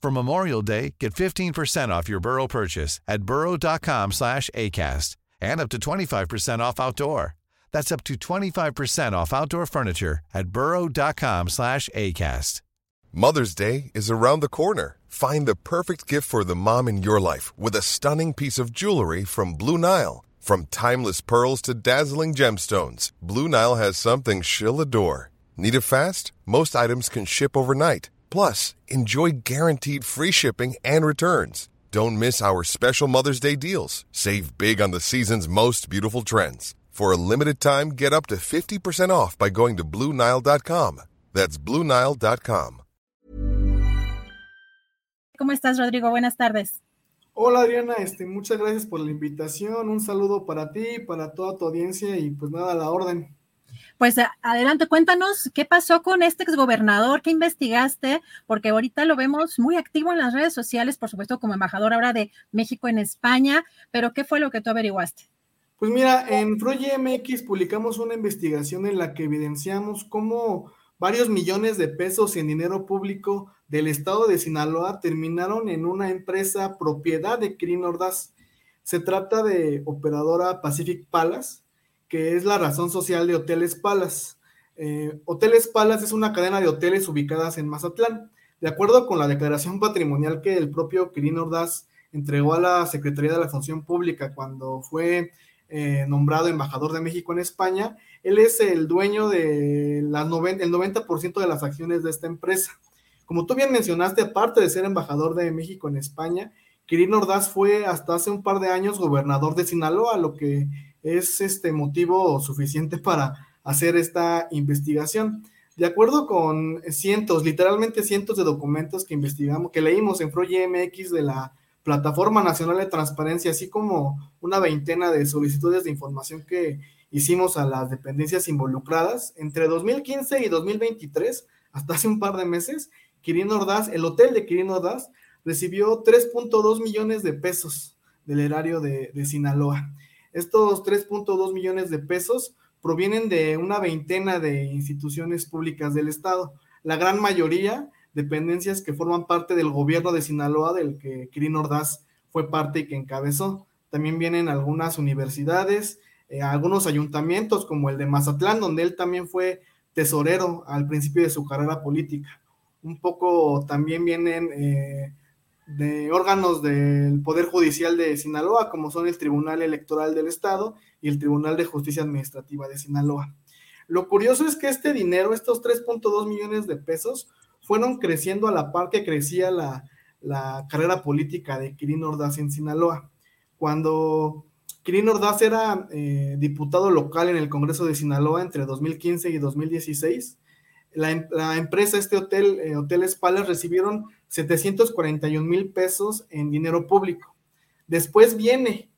For Memorial Day, get 15% off your Burrow purchase at burrow.com slash ACAST and up to 25% off outdoor. That's up to 25% off outdoor furniture at burrow.com slash ACAST. Mother's Day is around the corner. Find the perfect gift for the mom in your life with a stunning piece of jewelry from Blue Nile. From timeless pearls to dazzling gemstones, Blue Nile has something she'll adore. Need it fast? Most items can ship overnight. Plus, enjoy guaranteed free shipping and returns. Don't miss our special Mother's Day deals. Save big on the season's most beautiful trends. For a limited time, get up to 50% off by going to Bluenile.com. That's Bluenile.com. ¿Cómo estás, Rodrigo? Buenas tardes. Hola, Adriana. Este, muchas gracias por la invitación. Un saludo para ti, para toda tu audiencia y pues nada, a la orden. Pues adelante, cuéntanos qué pasó con este exgobernador, qué investigaste, porque ahorita lo vemos muy activo en las redes sociales, por supuesto, como embajador ahora de México en España, pero ¿qué fue lo que tú averiguaste? Pues mira, en Froye MX publicamos una investigación en la que evidenciamos cómo varios millones de pesos en dinero público del estado de Sinaloa terminaron en una empresa propiedad de Kirin Ordaz. Se trata de operadora Pacific Palace, que es la razón social de Hoteles Palace. Eh, hoteles Palace es una cadena de hoteles ubicadas en Mazatlán. De acuerdo con la declaración patrimonial que el propio Quirino Ordaz entregó a la Secretaría de la Función Pública cuando fue eh, nombrado embajador de México en España, él es el dueño de el 90% de las acciones de esta empresa. Como tú bien mencionaste, aparte de ser embajador de México en España, Quirino Ordaz fue hasta hace un par de años gobernador de Sinaloa, lo que es este motivo suficiente para hacer esta investigación. De acuerdo con cientos, literalmente cientos de documentos que investigamos, que leímos en MX de la Plataforma Nacional de Transparencia, así como una veintena de solicitudes de información que hicimos a las dependencias involucradas, entre 2015 y 2023, hasta hace un par de meses, Quirino Ordaz, el hotel de Quirino Ordaz, recibió 3.2 millones de pesos del erario de, de Sinaloa. Estos 3.2 millones de pesos provienen de una veintena de instituciones públicas del Estado, la gran mayoría dependencias que forman parte del gobierno de Sinaloa, del que Kirin Ordaz fue parte y que encabezó. También vienen algunas universidades, eh, algunos ayuntamientos como el de Mazatlán, donde él también fue tesorero al principio de su carrera política. Un poco también vienen eh, de órganos del Poder Judicial de Sinaloa, como son el Tribunal Electoral del Estado y el Tribunal de Justicia Administrativa de Sinaloa. Lo curioso es que este dinero, estos 3.2 millones de pesos, fueron creciendo a la par que crecía la, carrera política de Kirin Ordaz en Sinaloa. Cuando Kirin Ordaz era eh, diputado local en el Congreso de Sinaloa entre 2015 y 2016, la, empresa, este hotel, eh, Hoteles Palace, recibieron 741 mil pesos en dinero público. Después viene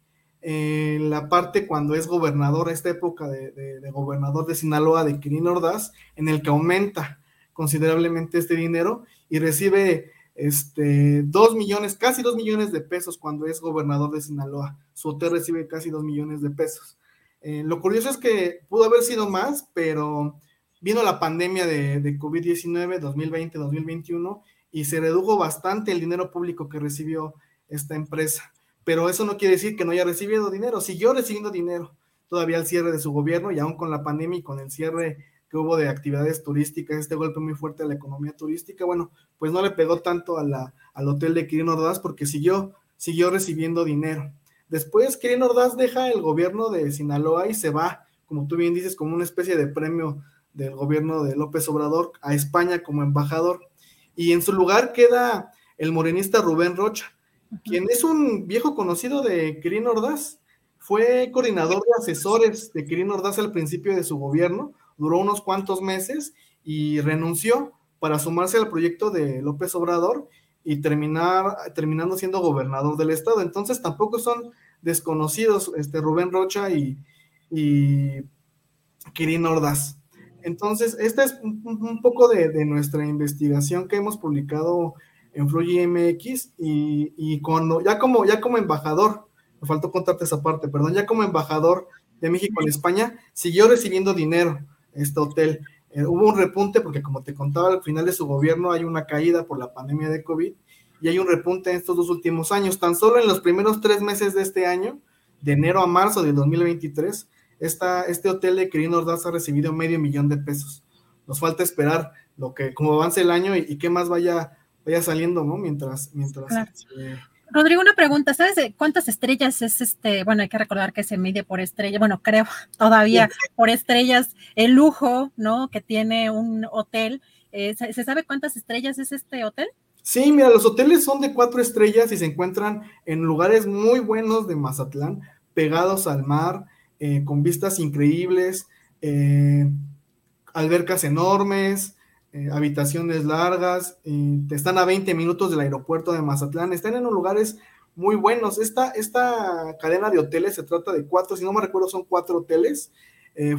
eh, la parte cuando es gobernador, esta época de, gobernador de Sinaloa, de Kirin Ordaz, en el que aumenta considerablemente este dinero y recibe este, 2 millones, casi 2 millones de pesos cuando es gobernador de Sinaloa. Su hotel recibe casi 2 millones de pesos. Eh, lo curioso es que pudo haber sido más, pero vino la pandemia de, de COVID-19 2020-2021 y se redujo bastante el dinero público que recibió esta empresa. Pero eso no quiere decir que no haya recibido dinero, siguió recibiendo dinero todavía al cierre de su gobierno y aún con la pandemia y con el cierre que hubo de actividades turísticas, este golpe muy fuerte a la economía turística, bueno, pues no le pegó tanto a la, al hotel de Quirino Ordaz porque siguió, siguió recibiendo dinero. Después Quirino Ordaz deja el gobierno de Sinaloa y se va, como tú bien dices, como una especie de premio del gobierno de López Obrador a España como embajador y en su lugar queda el morenista Rubén Rocha, quien es un viejo conocido de Quirino Ordaz. Fue coordinador de asesores de Quirino Ordaz al principio de su gobierno, duró unos cuantos meses y renunció para sumarse al proyecto de López Obrador y terminar, terminando siendo gobernador del estado. Entonces tampoco son desconocidos este, Rubén Rocha y, y Kirin Ordaz. Entonces, esta es un, poco de, nuestra investigación que hemos publicado en Fluye MX y, cuando, ya como, ya como embajador, me faltó contarte esa parte, perdón, ya como embajador de México en España, siguió recibiendo dinero este hotel. Eh, hubo un repunte porque como te contaba, al final de su gobierno hay una caída por la pandemia de COVID y hay un repunte en estos dos últimos años. Tan solo en los primeros tres meses de este año, de enero a marzo del 2023, esta, este hotel de Quirino Ordaz ha recibido medio millón de pesos. Nos falta esperar lo que, como avance el año y, qué más vaya, vaya saliendo, ¿no? Mientras, mientras. Este, Rodrigo, una pregunta, ¿sabes cuántas estrellas es este? Bueno, hay que recordar que se mide por estrella, bueno, creo todavía por estrellas el lujo, ¿no? Que tiene un hotel. Eh, ¿Se sabe cuántas estrellas es este hotel? Sí, mira, los hoteles son de cuatro estrellas y se encuentran en lugares muy buenos de Mazatlán, pegados al mar, eh, con vistas increíbles, eh, albercas enormes, eh, habitaciones largas, te están a 20 minutos del aeropuerto de Mazatlán, están en lugares muy buenos. Esta, esta cadena de hoteles se trata de cuatro, si no me recuerdo, son cuatro hoteles.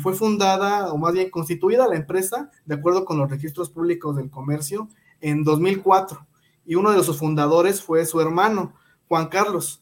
Fue fundada, o más bien constituida la empresa, de acuerdo con los registros públicos del comercio, en 2004. Y uno de sus fundadores fue su hermano, Juan Carlos.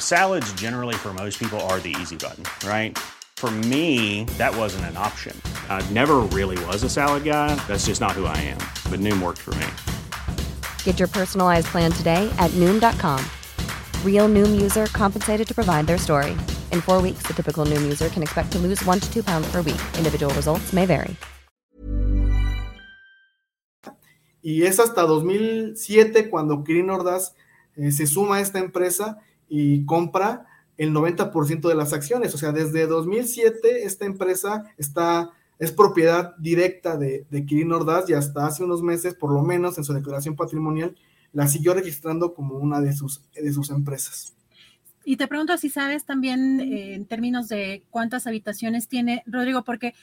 Salads, generally, for most people, are the easy button, right? For me, that wasn't an option. I never really was a salad guy. That's just not who I am. But Noom worked for me. Get your personalized plan today at Noom.com. Real Noom user compensated to provide their story. In four weeks, the typical Noom user can expect to lose one to two pounds per week. Individual results may vary. Y es hasta 2007 cuando Kirin Ordaz eh, se suma a esta empresa y compra el 90% de las acciones. O sea, desde 2007 esta empresa está, es propiedad directa de, de Kirin Ordaz y hasta hace unos meses, por lo menos en su declaración patrimonial, la siguió registrando como una de sus, de sus empresas. Y te pregunto si sabes también eh, en términos de cuántas habitaciones tiene Rodrigo, porque,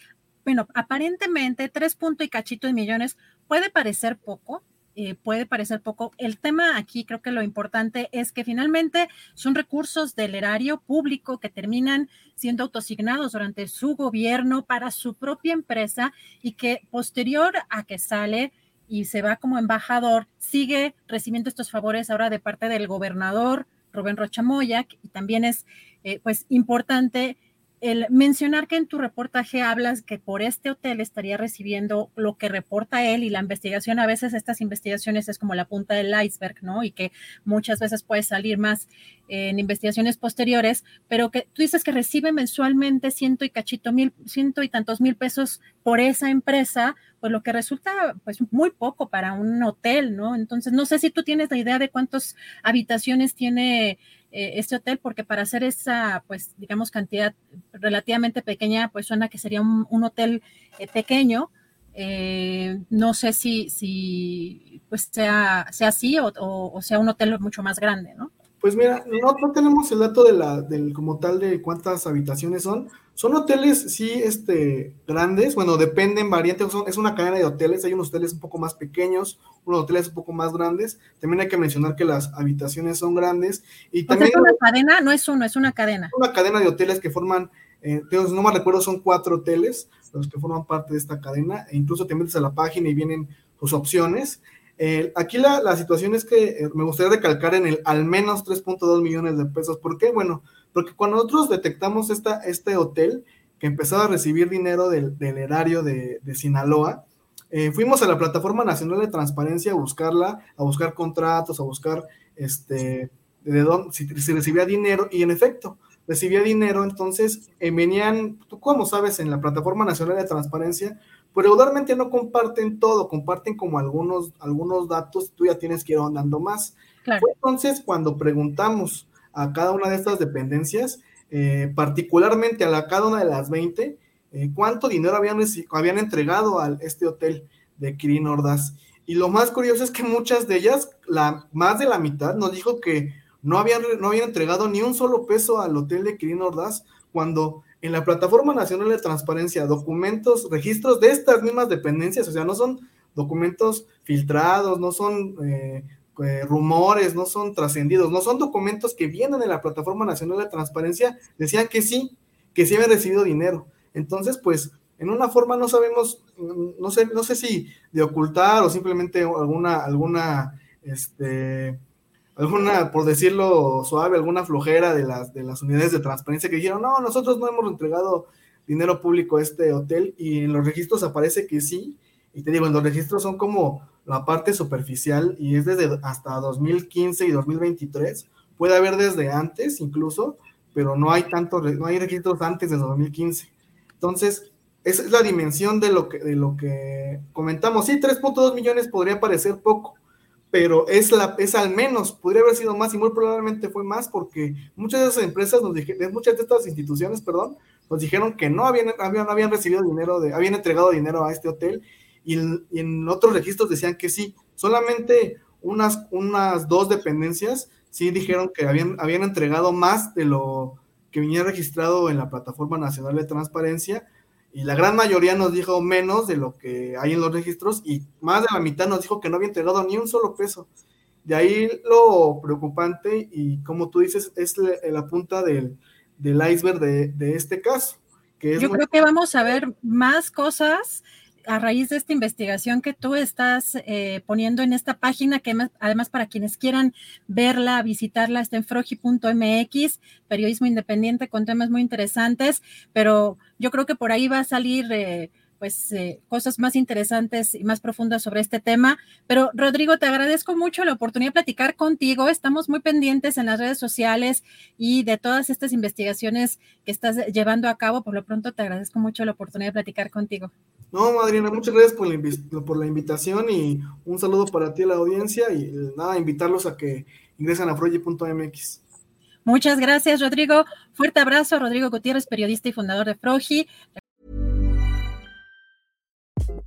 bueno, aparentemente tres punto y cachito de millones puede parecer poco, eh, puede parecer poco. El tema aquí creo que lo importante es que finalmente son recursos del erario público que terminan siendo autosignados durante su gobierno para su propia empresa y que posterior a que sale y se va como embajador, sigue recibiendo estos favores ahora de parte del gobernador Rubén Rocha Moya, y también es eh, pues importante el mencionar que en tu reportaje hablas que por este hotel estaría recibiendo lo que reporta él y la investigación, a veces estas investigaciones es como la punta del iceberg, ¿no? Y que muchas veces puede salir más en investigaciones posteriores, pero que tú dices que recibe mensualmente ciento y cachito mil, ciento y tantos mil pesos por esa empresa, pues lo que resulta pues muy poco para un hotel, ¿no? Entonces, no sé si tú tienes la idea de cuántas habitaciones tiene eh, este hotel, porque para hacer esa, pues, digamos, cantidad relativamente pequeña, pues suena que sería un, hotel eh, pequeño. Eh, no sé si, si pues sea, sea así o, o, sea un hotel mucho más grande, ¿no? Pues mira, no, no tenemos el dato de la, del, como tal de cuántas habitaciones son. Son hoteles, sí, este, grandes. Bueno, dependen, variantes. Son, es una cadena de hoteles. Hay unos hoteles un poco más pequeños, unos hoteles un poco más grandes. También hay que mencionar que las habitaciones son grandes. Y también, es una cadena, no es uno, es una cadena. Una cadena de hoteles que forman, eh, no me recuerdo, son cuatro hoteles los que forman parte de esta cadena. E incluso te metes a la página y vienen sus opciones. Eh, aquí la, situación es que eh, me gustaría recalcar en el al menos 3.2 millones de pesos. ¿Por qué? Bueno, porque cuando nosotros detectamos esta, este hotel que empezaba a recibir dinero del, erario de, Sinaloa, eh, fuimos a la Plataforma Nacional de Transparencia a buscarla, a buscar contratos, a buscar este, de dónde, si, recibía dinero, y en efecto, recibía dinero, entonces venían, tú como sabes, en la Plataforma Nacional de Transparencia, pero regularmente no comparten todo, comparten como algunos, algunos datos, tú ya tienes que ir ahondando más. Fue entonces cuando preguntamos a cada una de estas dependencias, eh, particularmente a la, cada una de las 20, eh, cuánto dinero habían, habían entregado a este hotel de Kirin Ordaz. Y lo más curioso es que muchas de ellas, la, más de la mitad, nos dijo que no habían, no habían entregado ni un solo peso al hotel de Kirin Ordaz cuando en la Plataforma Nacional de Transparencia, documentos, registros de estas mismas dependencias, o sea, no son documentos filtrados, no son eh, eh, rumores, no son trascendidos, no son documentos que vienen de la Plataforma Nacional de Transparencia, decían que sí, que sí habían recibido dinero. Entonces, pues, en una forma no sabemos, no sé, no sé si de ocultar o simplemente alguna, alguna, este, alguna, por decirlo suave, alguna flojera de las, de las unidades de transparencia que dijeron, no, nosotros no hemos entregado dinero público a este hotel y en los registros aparece que sí, y te digo, en los registros son como la parte superficial y es desde hasta 2015 y 2023, puede haber desde antes incluso, pero no hay tanto, no hay registros antes de 2015. Entonces, esa es la dimensión de lo que, de lo que comentamos. Sí, 3.2 millones podría parecer poco, pero es, la, es al menos, podría haber sido más y muy probablemente fue más porque muchas de esas empresas, nos dijeron, muchas de estas instituciones, perdón, nos dijeron que no habían, habían, habían recibido dinero, de, habían entregado dinero a este hotel y, en otros registros decían que sí. Solamente unas, unas dos dependencias sí dijeron que habían, habían entregado más de lo que venía registrado en la Plataforma Nacional de Transparencia y la gran mayoría nos dijo menos de lo que hay en los registros y más de la mitad nos dijo que no había entregado ni un solo peso. De ahí lo preocupante y como tú dices, es la, punta del, iceberg de, este caso. Que Yo creo que vamos a ver más cosas a raíz de esta investigación que tú estás eh, poniendo en esta página, que además para quienes quieran verla, visitarla, está en frogi.mx, periodismo independiente con temas muy interesantes, pero yo creo que por ahí va a salir... Eh, pues eh, cosas más interesantes y más profundas sobre este tema. Pero Rodrigo, te agradezco mucho la oportunidad de platicar contigo. Estamos muy pendientes en las redes sociales y de todas estas investigaciones que estás llevando a cabo. Por lo pronto, te agradezco mucho la oportunidad de platicar contigo. No, Adriana, muchas gracias por la, por la invitación y un saludo para ti a la audiencia y nada, invitarlos a que ingresen a frogi.mx. Muchas gracias, Rodrigo. Fuerte abrazo, Rodrigo Gutiérrez, periodista y fundador de Frogi.